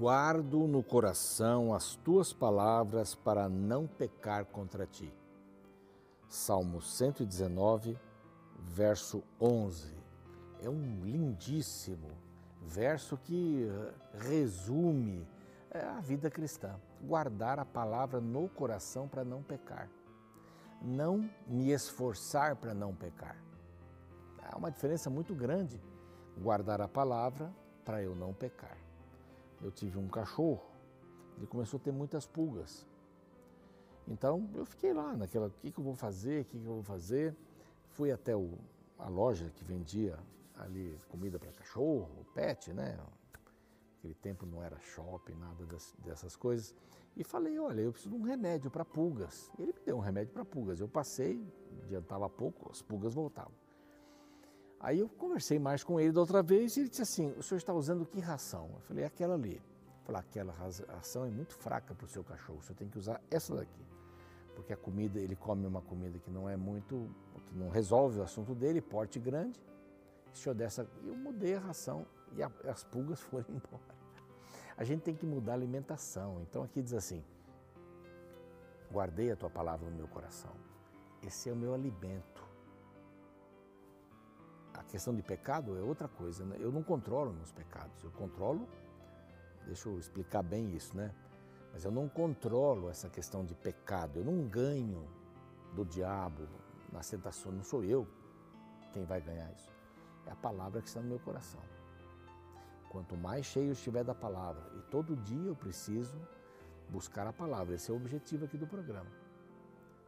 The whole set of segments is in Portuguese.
Guardo no coração as tuas palavras para não pecar contra ti. Salmo 119, verso 11. É um lindíssimo verso que eh, resume eh, a vida cristã. Guardar a palavra no coração para não pecar. Não me esforçar para não pecar. Há uma diferença muito grande. Guardar a palavra para eu não pecar. Eu tive um cachorro, ele começou a ter muitas pulgas. Então eu fiquei lá naquela, o que, que eu vou fazer, o que, que eu vou fazer. Fui até o, a loja que vendia ali comida para cachorro, pet, né? Aquele tempo não era shopping, nada das, dessas coisas. E falei, olha, eu preciso de um remédio para pulgas. Ele me deu um remédio para pulgas. Eu passei, adiantava pouco, as pulgas voltavam. Aí eu conversei mais com ele da outra vez e ele disse assim, o senhor está usando que ração? Eu falei, aquela ali. Eu falei, aquela ração é muito fraca para o seu cachorro, o senhor tem que usar essa daqui. Porque a comida, ele come uma comida que não é muito, que não resolve o assunto dele, porte grande, senhor dessa. E eu mudei a ração e a, as pulgas foram embora. A gente tem que mudar a alimentação. Então aqui diz assim: guardei a tua palavra no meu coração. Esse é o meu alimento. A questão de pecado é outra coisa. Né? Eu não controlo meus pecados. Eu controlo, deixa eu explicar bem isso, né? Mas eu não controlo essa questão de pecado. Eu não ganho do diabo nas tentações. Não sou eu quem vai ganhar isso. É a palavra que está no meu coração. Quanto mais cheio estiver da palavra, e todo dia eu preciso buscar a palavra, esse é o objetivo aqui do programa.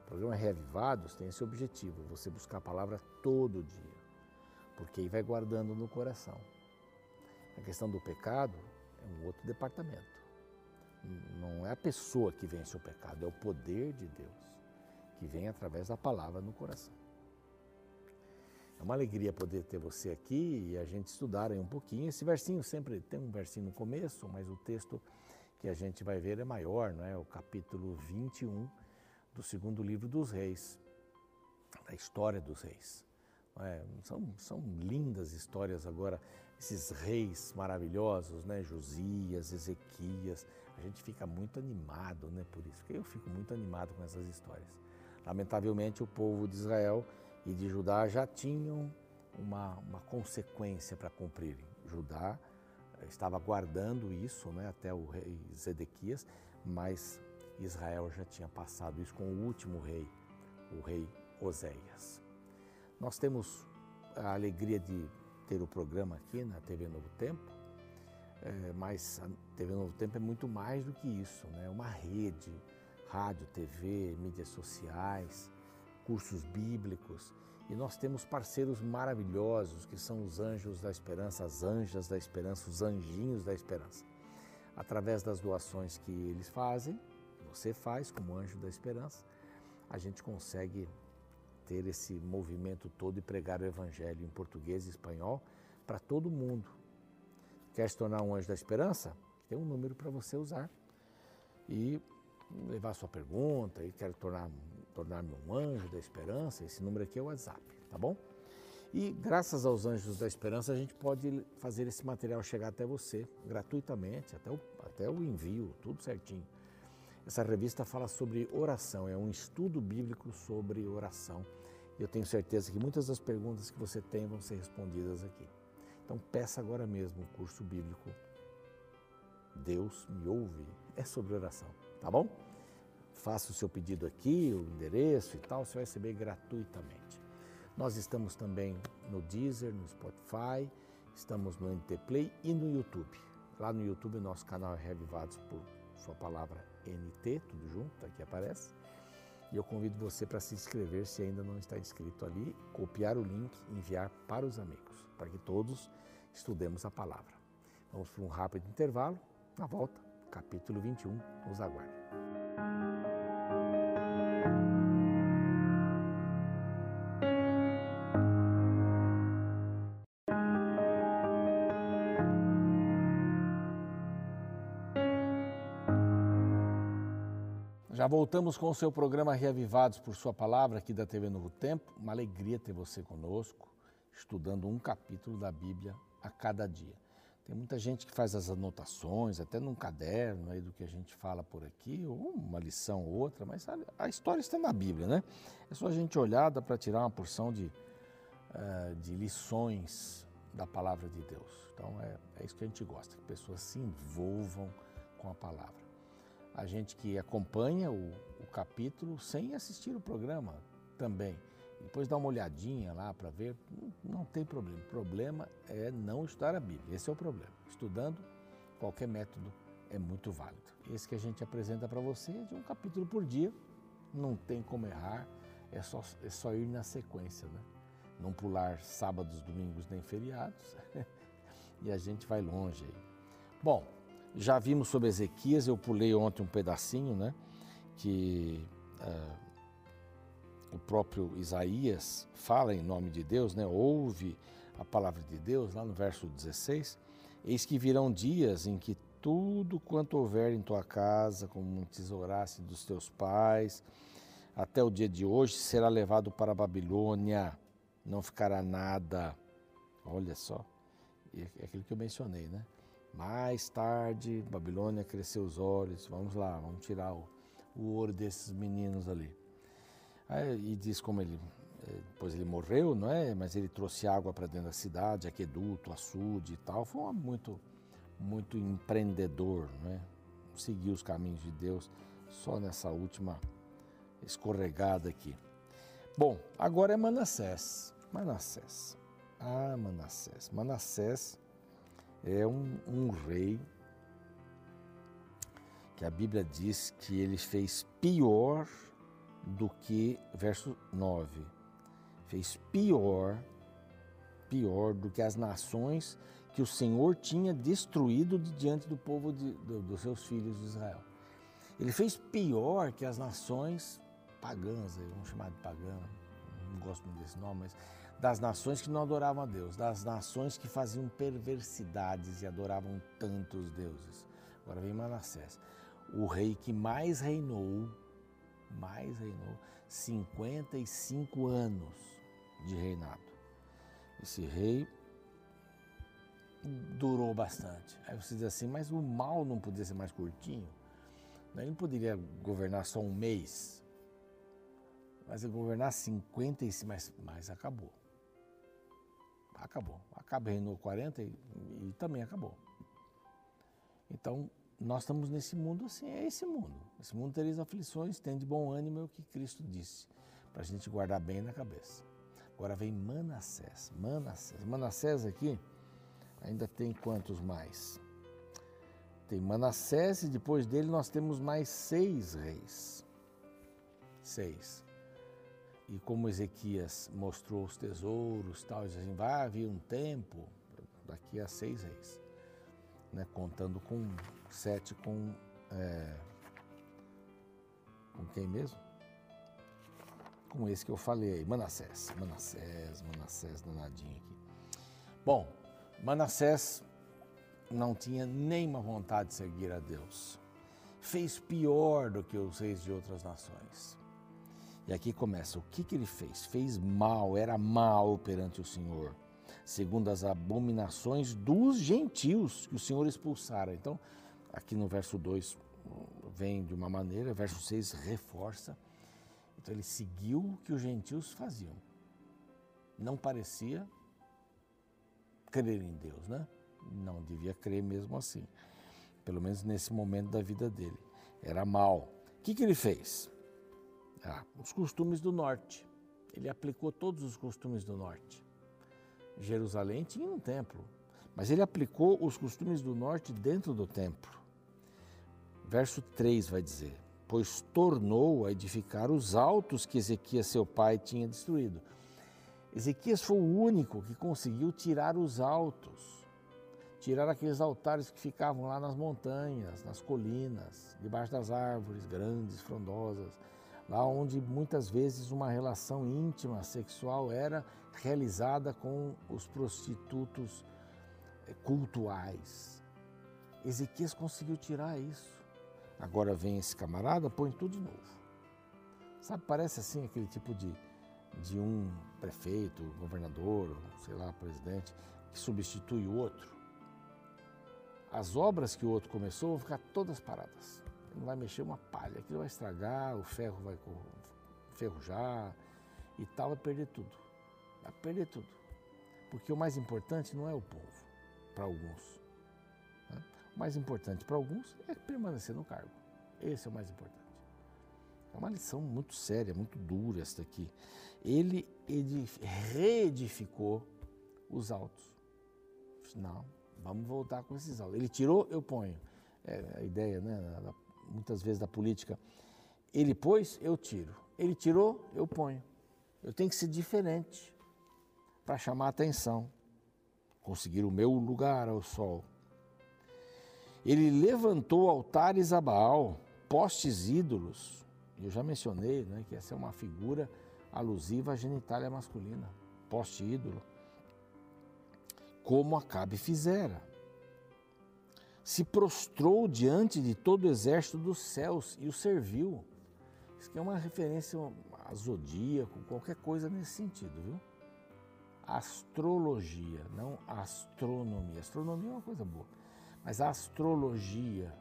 O programa Reavivados tem esse objetivo, você buscar a palavra todo dia, porque aí vai guardando no coração. A questão do pecado é um outro departamento. Não é a pessoa que vence o pecado, é o poder de Deus que vem através da palavra no coração. É uma alegria poder ter você aqui e a gente estudar aí um pouquinho. Esse versinho sempre tem um versinho no começo, mas o texto que a gente vai ver é maior, não é? O capítulo 21 do segundo livro dos reis, da história dos reis. É? São, são lindas histórias agora, esses reis maravilhosos, né? Josias, Ezequias. A gente fica muito animado né, por isso, eu fico muito animado com essas histórias. Lamentavelmente, o povo de Israel e de Judá já tinham uma, uma consequência para cumprirem. Judá eh, estava guardando isso né, até o rei Zedequias, mas Israel já tinha passado isso com o último rei, o rei Oséias. Nós temos a alegria de ter o programa aqui na TV Novo Tempo, é, mas a TV Novo Tempo é muito mais do que isso, né? uma rede, rádio, TV, mídias sociais, cursos bíblicos. E nós temos parceiros maravilhosos que são os anjos da esperança, as anjas da esperança, os anjinhos da esperança. Através das doações que eles fazem, você faz como anjo da esperança, a gente consegue ter esse movimento todo e pregar o evangelho em português e espanhol para todo mundo. Quer se tornar um anjo da esperança? Tem um número para você usar. E levar sua pergunta e quero tornar tornar-me um anjo da esperança, esse número aqui é o WhatsApp, tá bom? E graças aos Anjos da Esperança a gente pode fazer esse material chegar até você gratuitamente, até o, até o envio, tudo certinho. Essa revista fala sobre oração, é um estudo bíblico sobre oração. Eu tenho certeza que muitas das perguntas que você tem vão ser respondidas aqui. Então peça agora mesmo o curso bíblico Deus me ouve, é sobre oração, tá bom? faça o seu pedido aqui, o endereço e tal, você vai receber gratuitamente. Nós estamos também no Deezer, no Spotify, estamos no NT Play e no YouTube. Lá no YouTube, nosso canal é Revivados por sua palavra NT, tudo junto, aqui aparece. E eu convido você para se inscrever se ainda não está inscrito ali, copiar o link e enviar para os amigos, para que todos estudemos a palavra. Vamos para um rápido intervalo. Na volta, capítulo 21, nos aguarde. Voltamos com o seu programa Reavivados por Sua Palavra aqui da TV Novo Tempo. Uma alegria ter você conosco, estudando um capítulo da Bíblia a cada dia. Tem muita gente que faz as anotações, até num caderno aí do que a gente fala por aqui, ou uma lição ou outra, mas a, a história está na Bíblia, né? É só a gente olhar para tirar uma porção de, uh, de lições da palavra de Deus. Então é, é isso que a gente gosta, que pessoas se envolvam com a palavra. A gente que acompanha o, o capítulo sem assistir o programa também depois dá uma olhadinha lá para ver, não tem problema. O problema é não estudar a Bíblia. Esse é o problema. Estudando, qualquer método é muito válido. Esse que a gente apresenta para você é de um capítulo por dia, não tem como errar, é só, é só ir na sequência, né? Não pular sábados, domingos nem feriados e a gente vai longe aí. Bom, já vimos sobre Ezequias, eu pulei ontem um pedacinho, né? Que. Uh, o próprio Isaías fala em nome de Deus, né? ouve a palavra de Deus, lá no verso 16: Eis que virão dias em que tudo quanto houver em tua casa, como tesourasse dos teus pais, até o dia de hoje, será levado para a Babilônia, não ficará nada. Olha só, é aquilo que eu mencionei, né? Mais tarde, Babilônia cresceu os olhos, vamos lá, vamos tirar o, o ouro desses meninos ali. Aí, e diz como ele, depois ele morreu, não é? Mas ele trouxe água para dentro da cidade, aqueduto, açude e tal. Foi um muito, muito empreendedor, não é? Seguiu os caminhos de Deus só nessa última escorregada aqui. Bom, agora é Manassés. Manassés. Ah, Manassés. Manassés é um, um rei que a Bíblia diz que ele fez pior do que, verso 9, fez pior, pior do que as nações que o Senhor tinha destruído diante do povo de, do, dos seus filhos de Israel. Ele fez pior que as nações pagãs, vamos chamar de pagã, não gosto muito desse nome, mas das nações que não adoravam a Deus, das nações que faziam perversidades e adoravam tantos deuses. Agora vem Manassés, o rei que mais reinou mais reinou 55 anos de reinado. Esse rei durou bastante. Aí você diz assim, mas o mal não podia ser mais curtinho? Ele poderia governar só um mês, mas ele governar 55, mas, mas acabou. Acabou. Acaba reinou 40 e, e também acabou. Então, nós estamos nesse mundo assim, é esse mundo. Esse mundo tereis aflições, tem de bom ânimo, é o que Cristo disse, para a gente guardar bem na cabeça. Agora vem Manassés. Manassés. Manassés aqui ainda tem quantos mais? Tem Manassés e depois dele nós temos mais seis reis. Seis. E como Ezequias mostrou os tesouros, tal, assim, vai haver um tempo daqui a seis reis, né, contando com sete com. É, com quem mesmo? Com esse que eu falei aí, Manassés. Manassés, Manassés, danadinho aqui. Bom, Manassés não tinha nenhuma vontade de seguir a Deus. Fez pior do que os reis de outras nações. E aqui começa: o que, que ele fez? Fez mal, era mal perante o Senhor, segundo as abominações dos gentios que o Senhor expulsara. Então, aqui no verso 2 vem de uma maneira, verso 6 reforça. Então ele seguiu o que os gentios faziam. Não parecia crer em Deus, né? Não devia crer mesmo assim. Pelo menos nesse momento da vida dele. Era mal. O que, que ele fez? Ah, os costumes do norte. Ele aplicou todos os costumes do norte. Jerusalém tinha um templo, mas ele aplicou os costumes do norte dentro do templo. Verso 3 vai dizer: Pois tornou a edificar os altos que Ezequias, seu pai, tinha destruído. Ezequias foi o único que conseguiu tirar os altos, tirar aqueles altares que ficavam lá nas montanhas, nas colinas, debaixo das árvores grandes, frondosas, lá onde muitas vezes uma relação íntima sexual era realizada com os prostitutos eh, cultuais. Ezequias conseguiu tirar isso. Agora vem esse camarada, põe tudo de novo. Sabe, parece assim aquele tipo de, de um prefeito, governador, sei lá, presidente, que substitui o outro. as obras que o outro começou vão ficar todas paradas. Não vai mexer uma palha, aquilo vai estragar, o ferro vai ferrujar e tal, vai perder tudo. Vai perder tudo. Porque o mais importante não é o povo, para alguns. Né? O mais importante para alguns é permanecer no cargo. Esse é o mais importante. É uma lição muito séria, muito dura essa daqui. Ele reedificou os altos. Não, vamos voltar com esses altos. Ele tirou, eu ponho. É a ideia, né, muitas vezes da política. Ele pôs, eu tiro. Ele tirou, eu ponho. Eu tenho que ser diferente para chamar atenção, conseguir o meu lugar ao sol. Ele levantou altares a Baal, postes ídolos. Eu já mencionei né, que essa é uma figura alusiva à genitália masculina, poste ídolo como Acabe fizera. Se prostrou diante de todo o exército dos céus e o serviu. Isso aqui é uma referência a zodíaco, qualquer coisa nesse sentido, viu? Astrologia, não astronomia. Astronomia é uma coisa boa, mas a astrologia,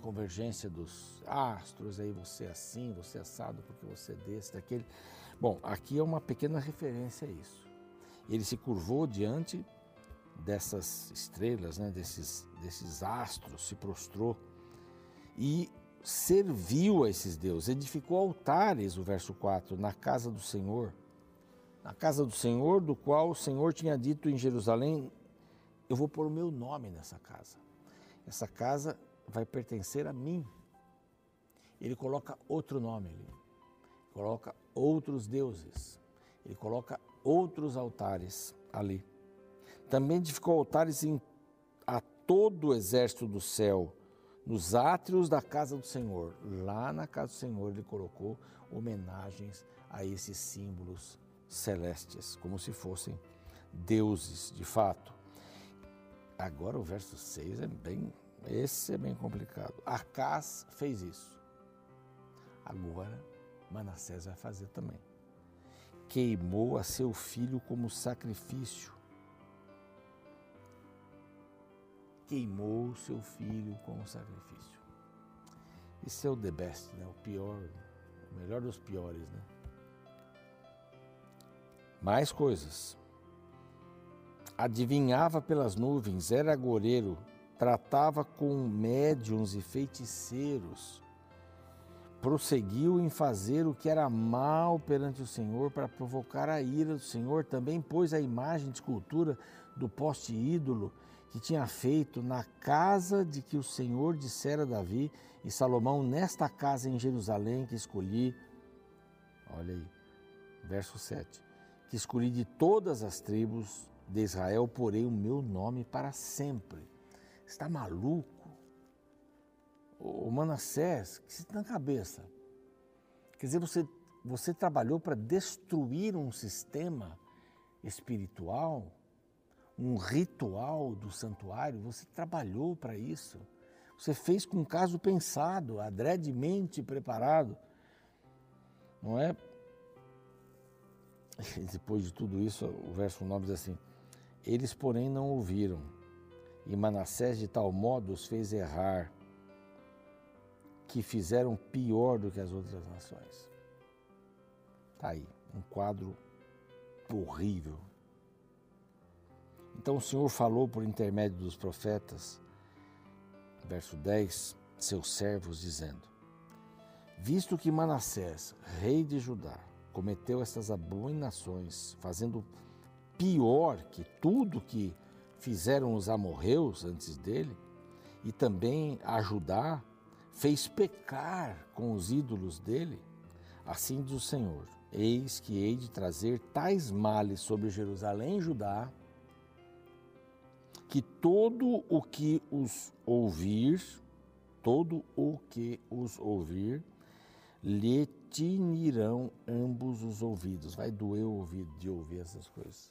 convergência dos astros, aí você é assim, você é assado porque você é desse, daquele. Bom, aqui é uma pequena referência a isso. Ele se curvou diante dessas estrelas, né, desses, desses astros, se prostrou e serviu a esses deuses, edificou altares, o verso 4, na casa do Senhor, na casa do Senhor, do qual o Senhor tinha dito em Jerusalém: Eu vou pôr o meu nome nessa casa. Essa casa vai pertencer a mim. Ele coloca outro nome ali, coloca outros deuses, ele coloca outros altares ali. Também edificou altares em, a todo o exército do céu, nos átrios da casa do Senhor. Lá na casa do Senhor ele colocou homenagens a esses símbolos celestes, como se fossem deuses de fato. Agora o verso 6 é bem, esse é bem complicado. Acás fez isso. Agora Manassés vai fazer também. Queimou a seu filho como sacrifício queimou seu filho como sacrifício. Isso é o the best, né? o pior, o melhor dos piores. Né? Mais coisas. Adivinhava pelas nuvens, era agoreiro, tratava com médiums e feiticeiros. Prosseguiu em fazer o que era mal perante o Senhor para provocar a ira do Senhor. Também pôs a imagem de escultura do poste ídolo que tinha feito na casa de que o Senhor dissera a Davi e Salomão, nesta casa em Jerusalém que escolhi, olha aí, verso 7, que escolhi de todas as tribos de Israel, porei o meu nome para sempre. Está maluco? O Manassés, que se na cabeça. Quer dizer, você, você trabalhou para destruir um sistema espiritual um ritual do santuário, você trabalhou para isso. Você fez com caso pensado, adredemente preparado. Não é? E depois de tudo isso, o verso 9 diz assim: Eles, porém, não ouviram, e Manassés de tal modo os fez errar, que fizeram pior do que as outras nações. Está aí, um quadro horrível então o Senhor falou por intermédio dos profetas, verso 10, seus servos, dizendo: Visto que Manassés, rei de Judá, cometeu estas abominações, fazendo pior que tudo que fizeram os amorreus antes dele, e também a Judá, fez pecar com os ídolos dele, assim diz o Senhor: Eis que hei de trazer tais males sobre Jerusalém e Judá, que todo o que os ouvir, todo o que os ouvir, lhe tinirão ambos os ouvidos. Vai doer o ouvido de ouvir essas coisas.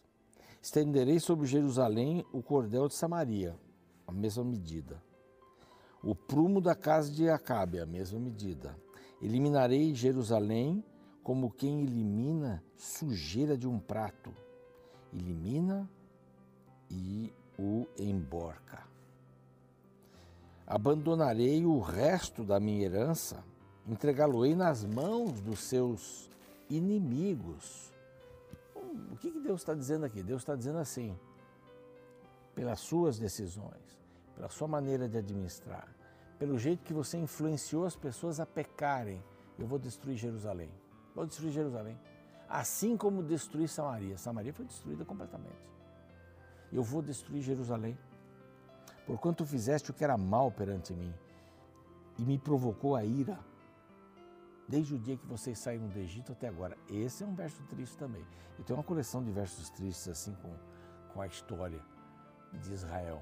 Estenderei sobre Jerusalém o cordel de Samaria, a mesma medida. O prumo da casa de Acabe, a mesma medida. Eliminarei Jerusalém como quem elimina sujeira de um prato. Elimina e o emborca. abandonarei o resto da minha herança, entregá-lo-ei nas mãos dos seus inimigos. O que, Deus está dizendo aqui? Deus está dizendo assim: pelas suas decisões, pela sua maneira de administrar, pelo jeito que você influenciou as pessoas a pecarem, eu vou destruir Jerusalém. Vou destruir Jerusalém. Assim como destruí Samaria. Samaria foi destruída completamente. Eu vou destruir Jerusalém. Porquanto fizeste o que era mal perante mim e me provocou a ira, desde o dia que vocês saíram do Egito até agora. Esse é um verso triste também. E tem uma coleção de versos tristes assim com, com a história de Israel.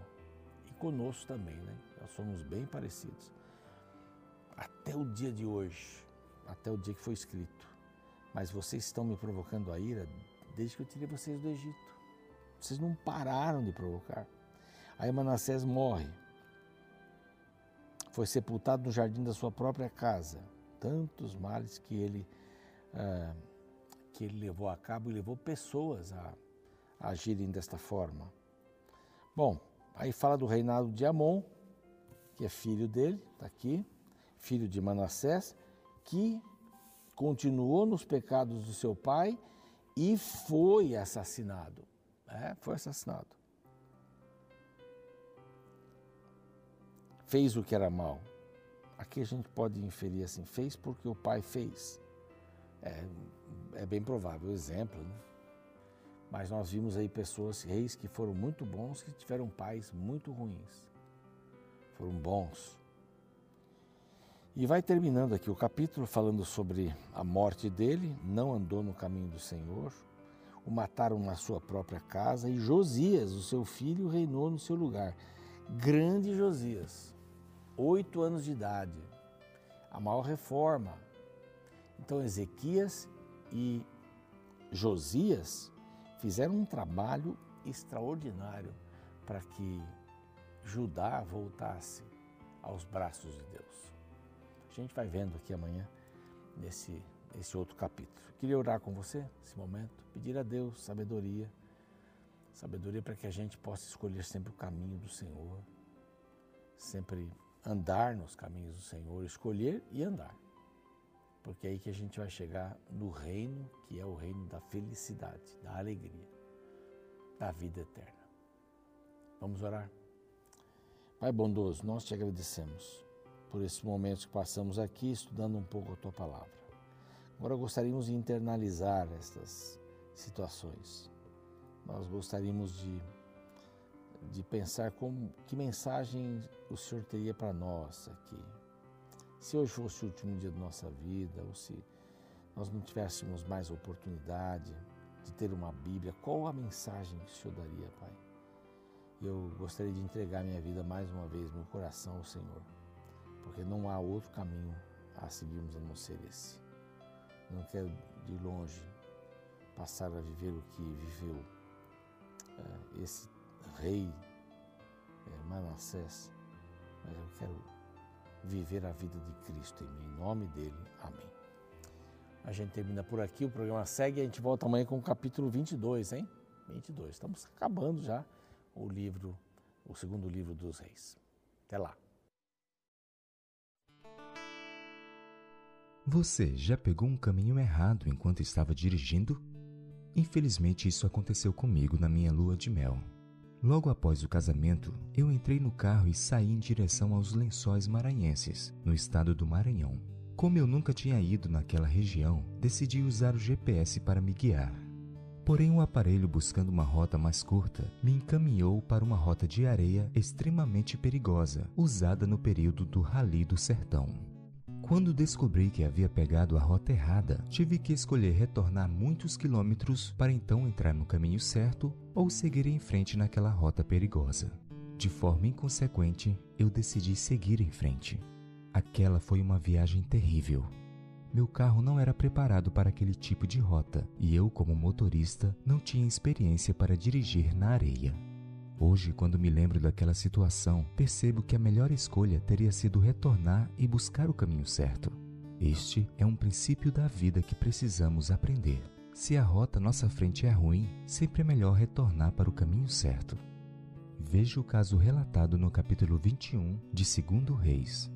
E conosco também, né? Nós somos bem parecidos. Até o dia de hoje, até o dia que foi escrito. Mas vocês estão me provocando a ira desde que eu tirei vocês do Egito. Vocês não pararam de provocar. Aí Manassés morre. Foi sepultado no jardim da sua própria casa. Tantos males que ele, ah, que ele levou a cabo e levou pessoas a, a agirem desta forma. Bom, aí fala do reinado de Amon, que é filho dele, está aqui, filho de Manassés, que continuou nos pecados do seu pai e foi assassinado. É, foi assassinado. Fez o que era mal. Aqui a gente pode inferir assim: fez porque o pai fez. É, é bem provável, exemplo, né? Mas nós vimos aí pessoas, reis que foram muito bons, que tiveram pais muito ruins. Foram bons. E vai terminando aqui o capítulo falando sobre a morte dele, não andou no caminho do Senhor, o mataram na sua própria casa e Josias, o seu filho, reinou no seu lugar. Grande Josias, oito anos de idade, a maior reforma. Então Ezequias e Josias fizeram um trabalho extraordinário para que Judá voltasse aos braços de Deus. A gente vai vendo aqui amanhã nesse esse outro capítulo. Queria orar com você nesse momento, pedir a Deus sabedoria, sabedoria para que a gente possa escolher sempre o caminho do Senhor, sempre andar nos caminhos do Senhor, escolher e andar. Porque é aí que a gente vai chegar no reino que é o reino da felicidade, da alegria, da vida eterna. Vamos orar? Pai bondoso, nós te agradecemos por esses momentos que passamos aqui estudando um pouco a tua palavra. Agora gostaríamos de internalizar estas situações. Nós gostaríamos de, de pensar como, que mensagem o Senhor teria para nós aqui. Se hoje fosse o último dia da nossa vida, ou se nós não tivéssemos mais oportunidade de ter uma Bíblia, qual a mensagem que o Senhor daria, Pai? Eu gostaria de entregar minha vida mais uma vez, meu coração ao Senhor, porque não há outro caminho a seguirmos a não ser esse. Não quero de longe passar a viver o que viveu uh, esse rei uh, Manassés, mas eu quero viver a vida de Cristo em mim. Em nome dele, amém. A gente termina por aqui, o programa segue a gente volta amanhã com o capítulo 22, hein? 22. Estamos acabando já o livro, o segundo livro dos reis. Até lá. Você já pegou um caminho errado enquanto estava dirigindo? Infelizmente, isso aconteceu comigo na minha lua de mel. Logo após o casamento, eu entrei no carro e saí em direção aos lençóis maranhenses, no estado do Maranhão. Como eu nunca tinha ido naquela região, decidi usar o GPS para me guiar. Porém, o aparelho, buscando uma rota mais curta, me encaminhou para uma rota de areia extremamente perigosa, usada no período do Rally do Sertão. Quando descobri que havia pegado a rota errada, tive que escolher retornar muitos quilômetros para então entrar no caminho certo ou seguir em frente naquela rota perigosa. De forma inconsequente, eu decidi seguir em frente. Aquela foi uma viagem terrível. Meu carro não era preparado para aquele tipo de rota e eu, como motorista, não tinha experiência para dirigir na areia. Hoje, quando me lembro daquela situação, percebo que a melhor escolha teria sido retornar e buscar o caminho certo. Este é um princípio da vida que precisamos aprender. Se a rota à nossa frente é ruim, sempre é melhor retornar para o caminho certo. Veja o caso relatado no capítulo 21 de 2 Reis.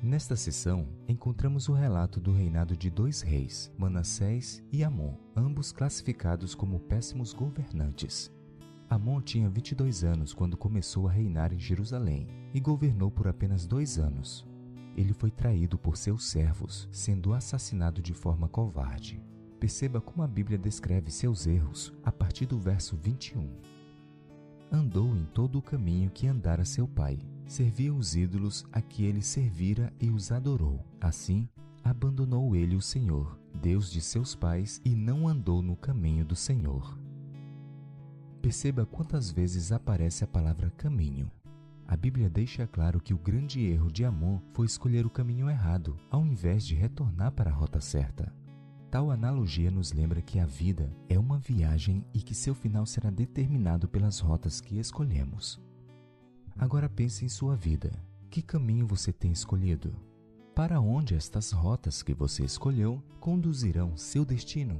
Nesta sessão, encontramos o relato do reinado de dois reis, Manassés e Amon, ambos classificados como péssimos governantes. Amon tinha 22 anos quando começou a reinar em Jerusalém e governou por apenas dois anos. Ele foi traído por seus servos, sendo assassinado de forma covarde. Perceba como a Bíblia descreve seus erros a partir do verso 21. Andou em todo o caminho que andara seu pai, servia os ídolos a que ele servira e os adorou. Assim, abandonou ele o Senhor, Deus de seus pais, e não andou no caminho do Senhor. Perceba quantas vezes aparece a palavra caminho. A Bíblia deixa claro que o grande erro de Amon foi escolher o caminho errado, ao invés de retornar para a rota certa. Tal analogia nos lembra que a vida é uma viagem e que seu final será determinado pelas rotas que escolhemos. Agora pense em sua vida. Que caminho você tem escolhido? Para onde estas rotas que você escolheu conduzirão seu destino?